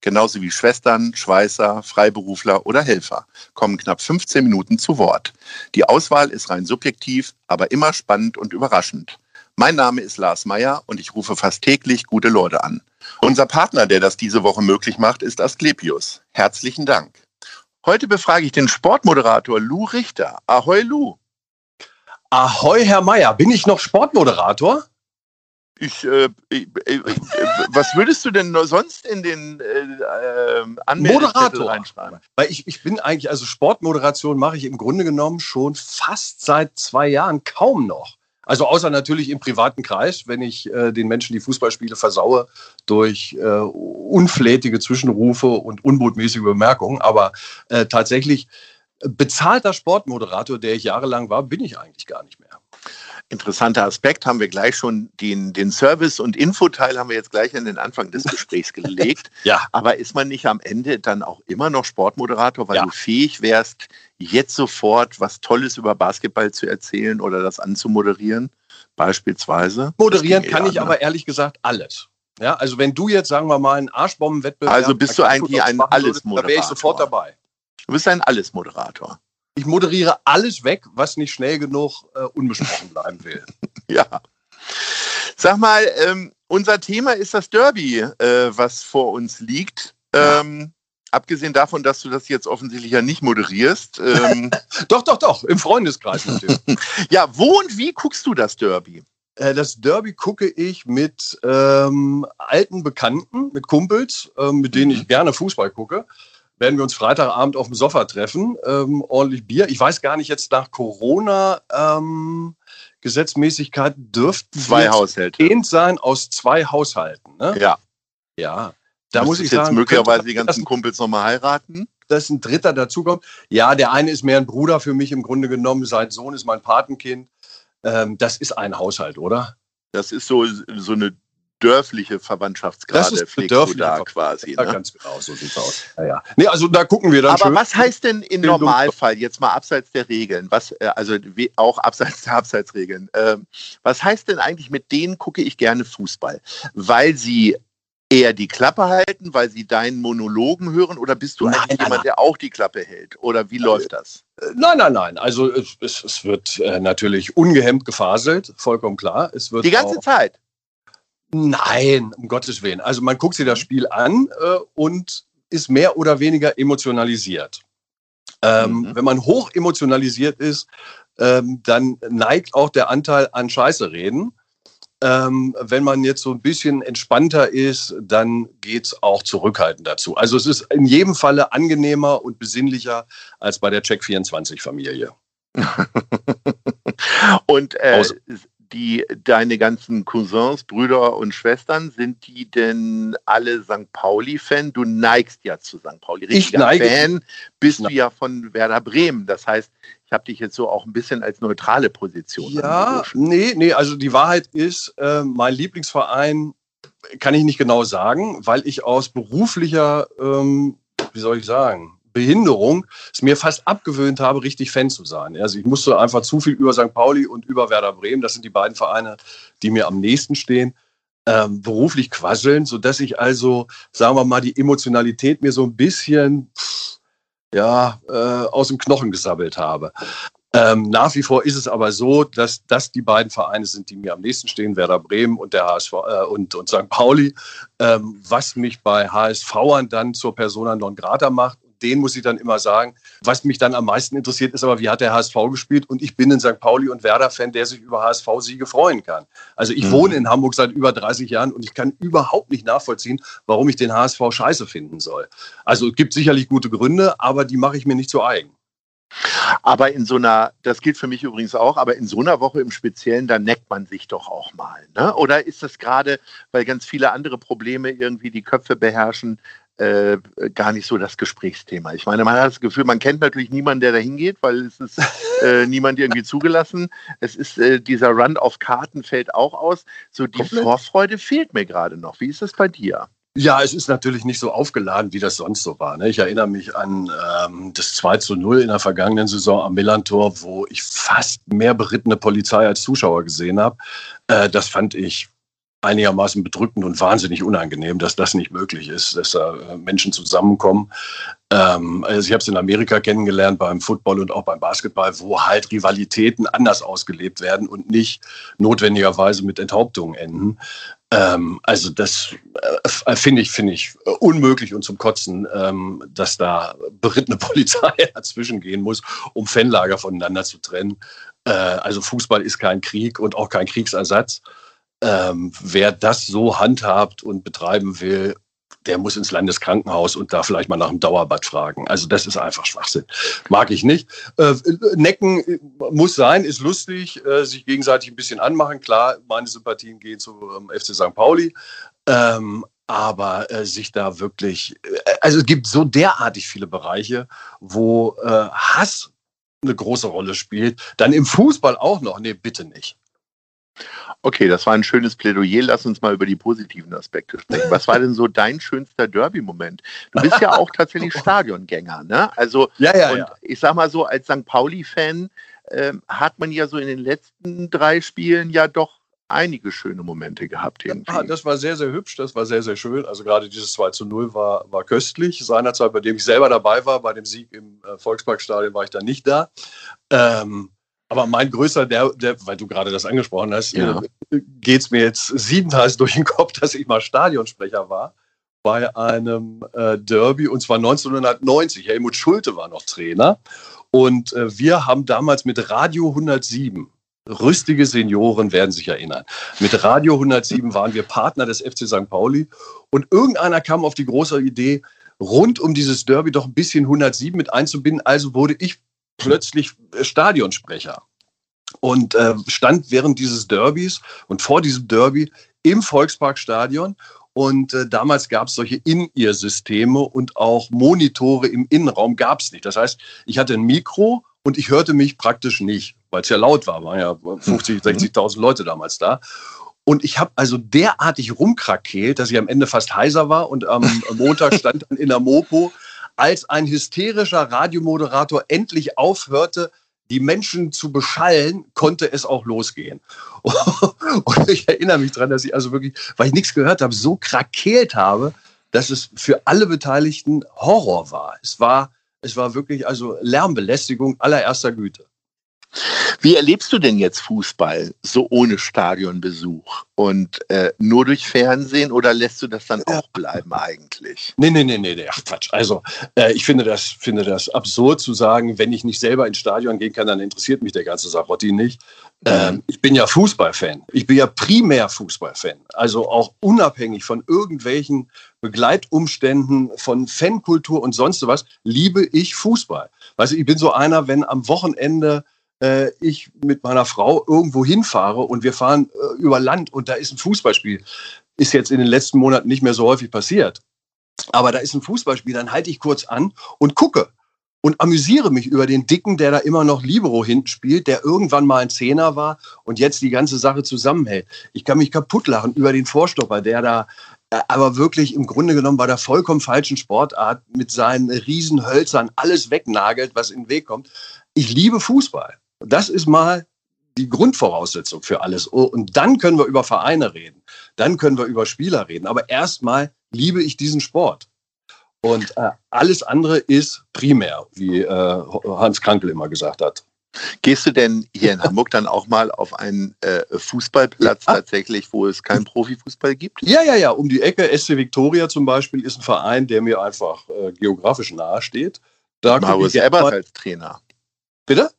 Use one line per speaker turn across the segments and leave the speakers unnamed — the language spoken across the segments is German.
genauso wie Schwestern, Schweißer, Freiberufler oder Helfer, kommen knapp 15 Minuten zu Wort. Die Auswahl ist rein subjektiv, aber immer spannend und überraschend. Mein Name ist Lars Meyer und ich rufe fast täglich gute Leute an. Unser Partner, der das diese Woche möglich macht, ist Asklepios. Herzlichen Dank. Heute befrage ich den Sportmoderator Lou Richter. Ahoi Lou.
Ahoi Herr Meyer, bin ich noch Sportmoderator?
Ich, äh, äh, äh, was würdest du denn sonst in den äh,
Moderator reinschreiben? Weil ich, ich bin eigentlich, also Sportmoderation mache ich im Grunde genommen schon fast seit zwei Jahren kaum noch. Also außer natürlich im privaten Kreis, wenn ich äh, den Menschen die Fußballspiele versaue durch äh, unflätige Zwischenrufe und unbotmäßige Bemerkungen. Aber äh, tatsächlich bezahlter Sportmoderator, der ich jahrelang war, bin ich eigentlich gar nicht mehr
interessanter Aspekt, haben wir gleich schon den, den Service- und Infoteil haben wir jetzt gleich an den Anfang des Gesprächs gelegt.
ja.
Aber ist man nicht am Ende dann auch immer noch Sportmoderator, weil ja. du fähig wärst, jetzt sofort was Tolles über Basketball zu erzählen oder das anzumoderieren, beispielsweise?
Moderieren kann ich aber ehrlich gesagt alles. Ja, also wenn du jetzt, sagen wir mal, einen Arschbombenwettbewerb...
Also bist du eigentlich ein Allesmoderator?
Da wäre ich sofort dabei.
Du bist ein Allesmoderator
ich moderiere alles weg, was nicht schnell genug äh, unbesprochen bleiben will.
ja. Sag mal, ähm, unser Thema ist das Derby, äh, was vor uns liegt. Ähm, abgesehen davon, dass du das jetzt offensichtlich ja nicht moderierst. Ähm,
doch, doch, doch, im Freundeskreis natürlich.
ja, wo und wie guckst du das Derby?
Äh, das Derby gucke ich mit ähm, alten Bekannten, mit Kumpels, äh, mit denen ich mhm. gerne Fußball gucke werden wir uns Freitagabend auf dem Sofa treffen, ähm, ordentlich Bier. Ich weiß gar nicht, jetzt nach Corona ähm, Gesetzmäßigkeit dürften
zwei Haushalte
sein aus zwei Haushalten. Ne?
Ja.
Ja.
Da muss ich jetzt sagen, möglicherweise die ganzen Kumpels nochmal heiraten.
Dass ein Dritter dazukommt. Ja, der eine ist mehr ein Bruder für mich im Grunde genommen. Sein Sohn ist mein Patenkind. Ähm, das ist ein Haushalt, oder?
Das ist so, so eine dörfliche Verwandtschaftsgrade
das ist du da quasi. Ja, ne? ganz genau, so sieht es aus. Ja, ja. Nee, also da gucken wir dann
Aber schön. was heißt denn im Normalfall, jetzt mal abseits der Regeln, was, äh, also auch abseits der Abseitsregeln, äh, was heißt denn eigentlich, mit denen gucke ich gerne Fußball? Weil sie eher die Klappe halten, weil sie deinen Monologen hören oder bist du nein, eigentlich nein, jemand, der auch die Klappe hält? Oder wie läuft das?
Äh, nein, nein, nein. Also es, es wird äh, natürlich ungehemmt gefaselt, vollkommen klar. Es wird
die ganze Zeit?
Nein, um Gottes Willen. Also man guckt sich das Spiel an äh, und ist mehr oder weniger emotionalisiert. Ähm, mhm. Wenn man hoch emotionalisiert ist, ähm, dann neigt auch der Anteil an Scheiße reden. Ähm, wenn man jetzt so ein bisschen entspannter ist, dann geht es auch zurückhaltend dazu. Also es ist in jedem Falle angenehmer und besinnlicher als bei der Check24-Familie.
und äh, die deine ganzen Cousins, Brüder und Schwestern, sind die denn alle St. Pauli-Fan? Du neigst ja zu St. Pauli.
Richtiger ich neige.
Fan bist du ja von Werder Bremen. Das heißt, ich habe dich jetzt so auch ein bisschen als neutrale Position.
Ja, nee, nee, also die Wahrheit ist, äh, mein Lieblingsverein kann ich nicht genau sagen, weil ich aus beruflicher, ähm, wie soll ich sagen, Behinderung es mir fast abgewöhnt habe, richtig Fan zu sein. Also ich musste einfach zu viel über St. Pauli und über Werder Bremen, das sind die beiden Vereine, die mir am nächsten stehen, ähm, beruflich quasseln, sodass ich also, sagen wir mal, die Emotionalität mir so ein bisschen ja, äh, aus dem Knochen gesabbelt habe. Ähm, nach wie vor ist es aber so, dass das die beiden Vereine sind, die mir am nächsten stehen, Werder Bremen und der HSV äh, und, und St. Pauli, ähm, was mich bei HSVern dann zur Persona non grata macht den muss ich dann immer sagen. Was mich dann am meisten interessiert, ist aber, wie hat der HSV gespielt? Und ich bin ein St. Pauli- und Werder-Fan, der sich über HSV-Siege freuen kann. Also ich mhm. wohne in Hamburg seit über 30 Jahren und ich kann überhaupt nicht nachvollziehen, warum ich den HSV scheiße finden soll. Also es gibt sicherlich gute Gründe, aber die mache ich mir nicht zu eigen.
Aber in so einer, das gilt für mich übrigens auch, aber in so einer Woche im Speziellen, da neckt man sich doch auch mal. Ne? Oder ist das gerade, weil ganz viele andere Probleme irgendwie die Köpfe beherrschen, äh, gar nicht so das Gesprächsthema. Ich meine, man hat das Gefühl, man kennt natürlich niemanden, der da hingeht, weil es ist äh, niemand irgendwie zugelassen. Es ist äh, dieser Run auf Karten fällt auch aus. So die Komplett. Vorfreude fehlt mir gerade noch. Wie ist das bei dir?
Ja, es ist natürlich nicht so aufgeladen, wie das sonst so war. Ne? Ich erinnere mich an ähm, das 2 zu 0 in der vergangenen Saison am Millantor, wo ich fast mehr berittene Polizei als Zuschauer gesehen habe. Äh, das fand ich einigermaßen bedrückend und wahnsinnig unangenehm, dass das nicht möglich ist, dass da äh, Menschen zusammenkommen. Ähm, also ich habe es in Amerika kennengelernt beim Football und auch beim Basketball, wo halt Rivalitäten anders ausgelebt werden und nicht notwendigerweise mit Enthauptungen enden. Ähm, also das äh, finde ich, finde ich unmöglich und zum Kotzen, ähm, dass da berittene Polizei dazwischen gehen muss, um Fanlager voneinander zu trennen. Äh, also Fußball ist kein Krieg und auch kein Kriegsersatz ähm, wer das so handhabt und betreiben will, der muss ins Landeskrankenhaus und da vielleicht mal nach einem Dauerbad fragen. Also das ist einfach Schwachsinn. Mag ich nicht. Äh, Necken muss sein, ist lustig, äh, sich gegenseitig ein bisschen anmachen. Klar, meine Sympathien gehen zu ähm, FC St. Pauli. Ähm, aber äh, sich da wirklich, äh, also es gibt so derartig viele Bereiche, wo äh, Hass eine große Rolle spielt. Dann im Fußball auch noch. Nee, bitte nicht.
Okay, das war ein schönes Plädoyer. Lass uns mal über die positiven Aspekte sprechen. Was war denn so dein schönster Derby-Moment? Du bist ja auch tatsächlich Stadiongänger, ne? Also,
ja, ja,
und
ja.
ich sag mal so, als St. Pauli-Fan ähm, hat man ja so in den letzten drei Spielen ja doch einige schöne Momente gehabt. Irgendwie.
Ja, das war sehr, sehr hübsch, das war sehr, sehr schön. Also gerade dieses 2 zu 0 war, war köstlich. Seinerzeit, bei dem ich selber dabei war, bei dem Sieg im äh, Volksparkstadion war ich dann nicht da. Ähm, aber mein größter, der, der, weil du gerade das angesprochen hast, ja. äh, geht es mir jetzt siebenteils durch den Kopf, dass ich mal Stadionsprecher war bei einem äh, Derby und zwar 1990. Helmut Schulte war noch Trainer und äh, wir haben damals mit Radio 107 Rüstige Senioren werden sich erinnern. Mit Radio 107 waren wir Partner des FC St. Pauli und irgendeiner kam auf die große Idee, rund um dieses Derby doch ein bisschen 107 mit einzubinden. Also wurde ich plötzlich Stadionsprecher und äh, stand während dieses Derbys und vor diesem Derby im Volksparkstadion. Und äh, damals gab es solche In-Ear-Systeme und auch Monitore im Innenraum gab es nicht. Das heißt, ich hatte ein Mikro und ich hörte mich praktisch nicht, weil es ja laut war. Waren ja 50, 60.000 mhm. Leute damals da. Und ich habe also derartig rumkrakeelt, dass ich am Ende fast heiser war und am Montag stand dann in der Mopo als ein hysterischer Radiomoderator endlich aufhörte, die Menschen zu beschallen, konnte es auch losgehen. Und ich erinnere mich daran, dass ich also wirklich, weil ich nichts gehört habe, so krakeelt habe, dass es für alle Beteiligten Horror war. Es war, es war wirklich also Lärmbelästigung allererster Güte.
Wie erlebst du denn jetzt Fußball so ohne Stadionbesuch und äh, nur durch Fernsehen oder lässt du das dann auch bleiben eigentlich?
Nee, nee, nee, nee, ach Quatsch. Also äh, ich finde das, finde das absurd zu sagen, wenn ich nicht selber ins Stadion gehen kann, dann interessiert mich der ganze Sarotti nicht. Ähm, mhm. ich bin ja Fußballfan. Ich bin ja primär Fußballfan. Also auch unabhängig von irgendwelchen Begleitumständen, von Fankultur und sonst was, liebe ich Fußball. Weißt du, ich bin so einer, wenn am Wochenende äh, ich mit meiner Frau irgendwo hinfahre und wir fahren äh, über Land und da ist ein Fußballspiel. Ist jetzt in den letzten Monaten nicht mehr so häufig passiert. Aber da ist ein Fußballspiel, dann halte ich kurz an und gucke und amüsiere mich über den Dicken, der da immer noch Libero hinten spielt, der irgendwann mal ein Zehner war und jetzt die ganze Sache zusammenhält. Ich kann mich kaputt lachen über den Vorstopper, der da äh, aber wirklich im Grunde genommen bei der vollkommen falschen Sportart mit seinen Riesenhölzern alles wegnagelt, was in den Weg kommt. Ich liebe Fußball. Das ist mal die Grundvoraussetzung für alles. Oh, und dann können wir über Vereine reden. Dann können wir über Spieler reden. Aber erstmal liebe ich diesen Sport. Und äh, alles andere ist primär, wie äh, Hans Krankel immer gesagt hat.
Gehst du denn hier in Hamburg dann auch mal auf einen äh, Fußballplatz ja. tatsächlich, wo es keinen Profifußball gibt?
Ja, ja, ja. Um die Ecke, SC Victoria zum Beispiel, ist ein Verein, der mir einfach äh, geografisch nahe steht.
Da Marius Ebers als Trainer.
Bitte?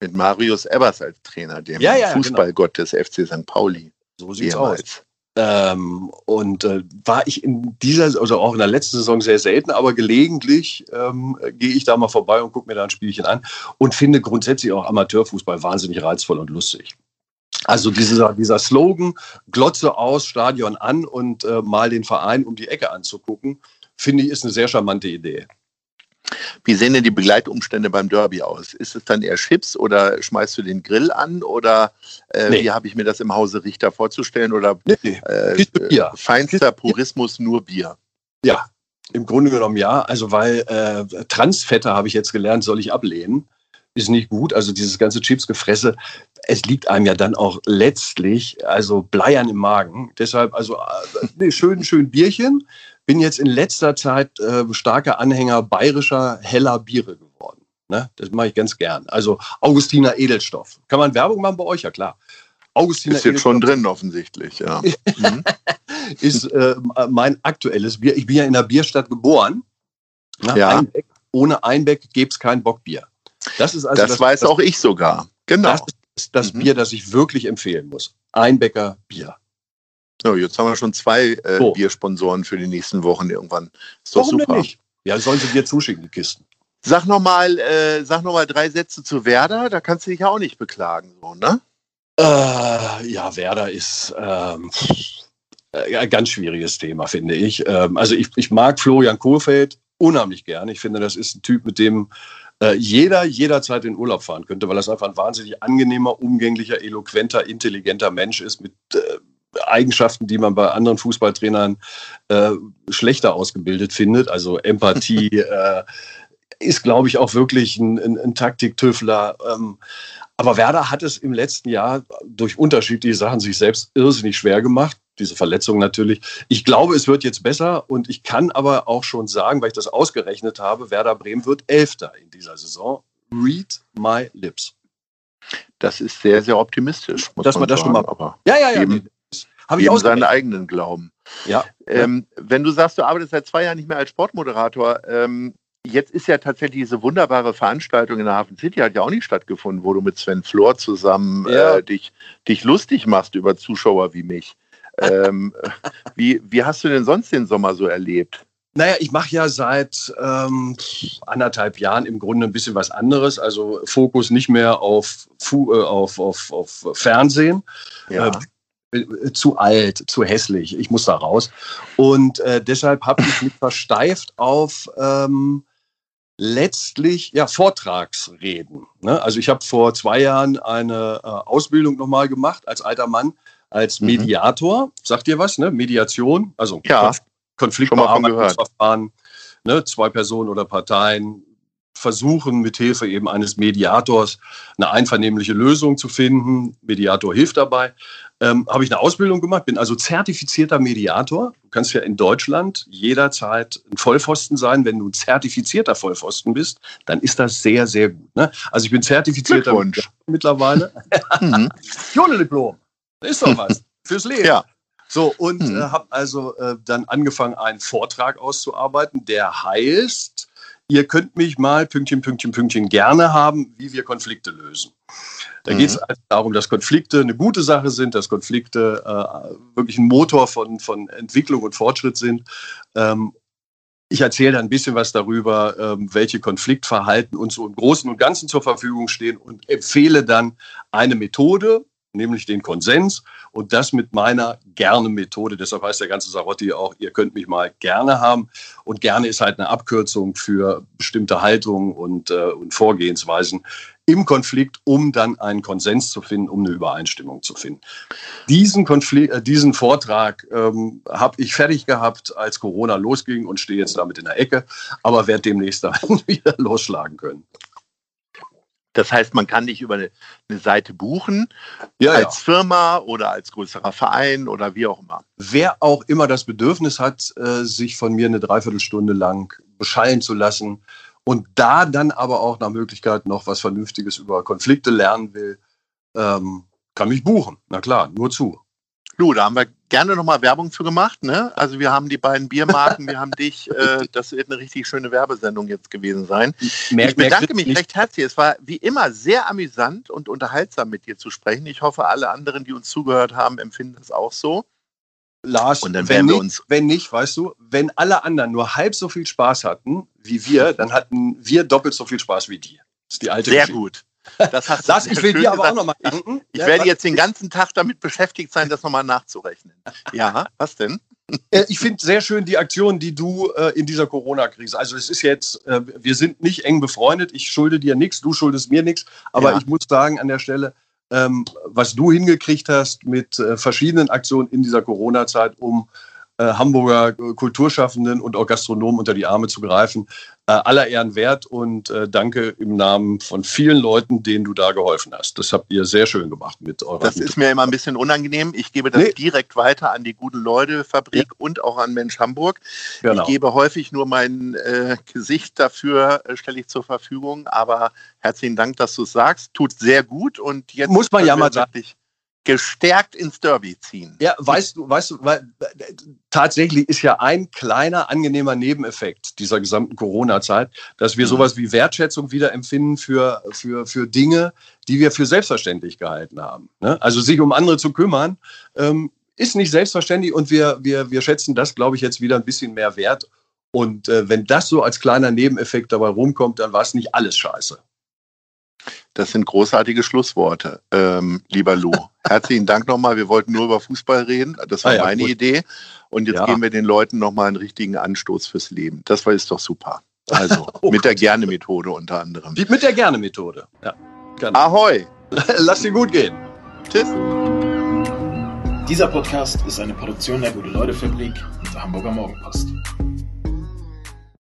Mit Marius Ebers als Trainer, dem ja, ja, Fußballgott genau. des FC St. Pauli.
So sieht's ehemals. aus. Ähm, und äh, war ich in dieser, also auch in der letzten Saison sehr selten, aber gelegentlich ähm, gehe ich da mal vorbei und gucke mir da ein Spielchen an und finde grundsätzlich auch Amateurfußball wahnsinnig reizvoll und lustig. Also dieser, dieser Slogan, Glotze aus, Stadion an und äh, mal den Verein um die Ecke anzugucken, finde ich, ist eine sehr charmante Idee.
Wie sehen denn die Begleitumstände beim Derby aus? Ist es dann eher Chips oder schmeißt du den Grill an oder äh, nee. wie habe ich mir das im Hause Richter vorzustellen oder nee, äh, Bier. feinster Purismus nur Bier?
Ja, im Grunde genommen ja. Also weil äh, Transfette habe ich jetzt gelernt, soll ich ablehnen. Ist nicht gut. Also dieses ganze Chipsgefresse, es liegt einem ja dann auch letztlich, also Bleiern im Magen. Deshalb, also äh, nee, schön, schön Bierchen bin jetzt in letzter Zeit äh, starker Anhänger bayerischer heller Biere geworden. Ne? Das mache ich ganz gern. Also Augustiner Edelstoff. Kann man Werbung machen bei euch? Ja klar.
Augustiner ist jetzt schon drin offensichtlich, ja.
mhm. ist äh, mein aktuelles Bier. Ich bin ja in der Bierstadt geboren.
Na, ja.
Einbeck. Ohne Einbeck gäbe es kein Bockbier.
Das ist also das, das weiß das, auch ich sogar. Genau.
Das ist das mhm. Bier, das ich wirklich empfehlen muss. Einbecker Bier.
So, jetzt haben wir schon zwei äh, so. Biersponsoren für die nächsten Wochen irgendwann.
Ist doch Warum super. Denn nicht? Ja, sollen sie dir zuschicken, die Kisten.
Sag nochmal äh, noch drei Sätze zu Werder, da kannst du dich ja auch nicht beklagen, so, ne?
Äh, ja, Werder ist ähm, äh, ein ganz schwieriges Thema, finde ich. Ähm, also ich, ich mag Florian Kohlfeld unheimlich gern. Ich finde, das ist ein Typ, mit dem äh, jeder jederzeit in Urlaub fahren könnte, weil das einfach ein wahnsinnig angenehmer, umgänglicher, eloquenter, intelligenter Mensch ist mit äh, Eigenschaften, die man bei anderen Fußballtrainern äh, schlechter ausgebildet findet. Also Empathie äh, ist, glaube ich, auch wirklich ein, ein, ein Taktiktüffler. Ähm, aber Werder hat es im letzten Jahr durch unterschiedliche Sachen sich selbst irrsinnig schwer gemacht. Diese Verletzung natürlich. Ich glaube, es wird jetzt besser und ich kann aber auch schon sagen, weil ich das ausgerechnet habe, Werder Bremen wird Elfter in dieser Saison. Read my lips.
Das ist sehr, sehr optimistisch.
Dass man, man das sagen, schon mal.
Aber ja, ja, ja. Eben, habe ich auch seinen eigenen Glauben.
Ja.
Ähm, wenn du sagst, du arbeitest seit zwei Jahren nicht mehr als Sportmoderator, ähm, jetzt ist ja tatsächlich diese wunderbare Veranstaltung in der Hafen City hat ja auch nicht stattgefunden, wo du mit Sven Flor zusammen ja. äh, dich, dich lustig machst über Zuschauer wie mich. ähm, wie, wie hast du denn sonst den Sommer so erlebt?
Naja, ich mache ja seit ähm, anderthalb Jahren im Grunde ein bisschen was anderes. Also Fokus nicht mehr auf, äh, auf, auf, auf Fernsehen. Ja. Äh, äh, zu alt, zu hässlich, ich muss da raus. Und äh, deshalb habe ich mich versteift auf ähm, letztlich ja Vortragsreden. Ne? Also ich habe vor zwei Jahren eine äh, Ausbildung nochmal gemacht als alter Mann, als mhm. Mediator. Mhm. Sagt ihr was, ne? Mediation, also
ja,
Konfliktbearbeitungsverfahren, ne? zwei Personen oder Parteien versuchen, mithilfe eben eines Mediators eine einvernehmliche Lösung zu finden. Mediator hilft dabei. Ähm, habe ich eine Ausbildung gemacht, bin also zertifizierter Mediator. Du kannst ja in Deutschland jederzeit ein Vollpfosten sein. Wenn du ein zertifizierter Vollpfosten bist, dann ist das sehr, sehr gut. Ne? Also ich bin zertifizierter
Mediator
mittlerweile. mhm. Diplom. Ist doch was. Fürs Leben.
Ja.
So, und mhm. äh, habe also äh, dann angefangen, einen Vortrag auszuarbeiten, der heißt, ihr könnt mich mal Pünktchen, Pünktchen, Pünktchen gerne haben, wie wir Konflikte lösen. Da mhm. geht es also darum, dass Konflikte eine gute Sache sind, dass Konflikte äh, wirklich ein Motor von, von Entwicklung und Fortschritt sind. Ähm, ich erzähle dann ein bisschen was darüber, ähm, welche Konfliktverhalten uns so im Großen und Ganzen zur Verfügung stehen und empfehle dann eine Methode, nämlich den Konsens und das mit meiner gerne Methode. Deshalb heißt der ganze Sarotti auch, ihr könnt mich mal gerne haben. Und gerne ist halt eine Abkürzung für bestimmte Haltungen und, äh, und Vorgehensweisen im Konflikt, um dann einen Konsens zu finden, um eine Übereinstimmung zu finden. Diesen, Konflikt, äh, diesen Vortrag ähm, habe ich fertig gehabt, als Corona losging und stehe jetzt damit in der Ecke, aber werde demnächst dann wieder losschlagen können.
Das heißt, man kann dich über eine, eine Seite buchen, ja, als ja. Firma oder als größerer Verein oder wie auch immer.
Wer auch immer das Bedürfnis hat, äh, sich von mir eine Dreiviertelstunde lang beschallen zu lassen und da dann aber auch nach Möglichkeit noch was Vernünftiges über Konflikte lernen will, ähm, kann mich buchen. Na klar, nur zu.
Du, da haben wir gerne nochmal Werbung für gemacht. Ne? Also wir haben die beiden Biermarken, wir haben dich. Äh, das wird eine richtig schöne Werbesendung jetzt gewesen sein. Mehr, ich bedanke mich recht herzlich. Es war wie immer sehr amüsant und unterhaltsam mit dir zu sprechen. Ich hoffe, alle anderen, die uns zugehört haben, empfinden das auch so.
Lars, und dann wenn, nicht, uns wenn nicht, weißt du, wenn alle anderen nur halb so viel Spaß hatten wie wir, dann hatten wir doppelt so viel Spaß wie die.
Das ist die alte
Sehr Geschichte. gut.
Das hast Lars, ich will dir aber auch nochmal danken. Ich, ich ja, werde jetzt den ganzen Tag damit beschäftigt sein, das nochmal nachzurechnen. Ja, was denn?
Äh, ich finde sehr schön die Aktion, die du äh, in dieser Corona-Krise. Also es ist jetzt, äh, wir sind nicht eng befreundet. Ich schulde dir nichts, du schuldest mir nichts. Aber ja. ich muss sagen an der Stelle, ähm, was du hingekriegt hast mit äh, verschiedenen Aktionen in dieser Corona-Zeit, um Hamburger Kulturschaffenden und auch Gastronomen unter die Arme zu greifen. Äh, aller Ehren wert und äh, danke im Namen von vielen Leuten, denen du da geholfen hast. Das habt ihr sehr schön gemacht mit eurer.
Das ist mir immer ein bisschen unangenehm. Ich gebe das nee. direkt weiter an die Gute Leute Fabrik ja. und auch an Mensch Hamburg. Genau. Ich gebe häufig nur mein äh, Gesicht dafür, äh, stelle ich zur Verfügung. Aber herzlichen Dank, dass du es sagst. Tut sehr gut und
jetzt muss man ja mal sagen
gestärkt ins Derby ziehen.
Ja, weißt du, weißt du, weil, tatsächlich ist ja ein kleiner angenehmer Nebeneffekt dieser gesamten Corona-Zeit, dass wir mhm. sowas wie Wertschätzung wieder empfinden für, für, für Dinge, die wir für selbstverständlich gehalten haben. Ne? Also sich um andere zu kümmern, ähm, ist nicht selbstverständlich und wir, wir, wir schätzen das, glaube ich, jetzt wieder ein bisschen mehr wert. Und äh, wenn das so als kleiner Nebeneffekt dabei rumkommt, dann war es nicht alles scheiße.
Das sind großartige Schlussworte, ähm, lieber Lou. Herzlichen Dank nochmal. Wir wollten nur über Fußball reden. Das war ah, ja, meine gut. Idee. Und jetzt ja. geben wir den Leuten nochmal einen richtigen Anstoß fürs Leben. Das war ist doch super. Also oh mit der Gerne-Methode unter anderem.
Die, mit der Gerne-Methode. Ja.
Gerne. Ahoi.
Lass dir gut gehen.
Tschüss. Dieser Podcast ist eine Produktion der Gute-Leute-Fabrik und der Hamburger Morgenpost.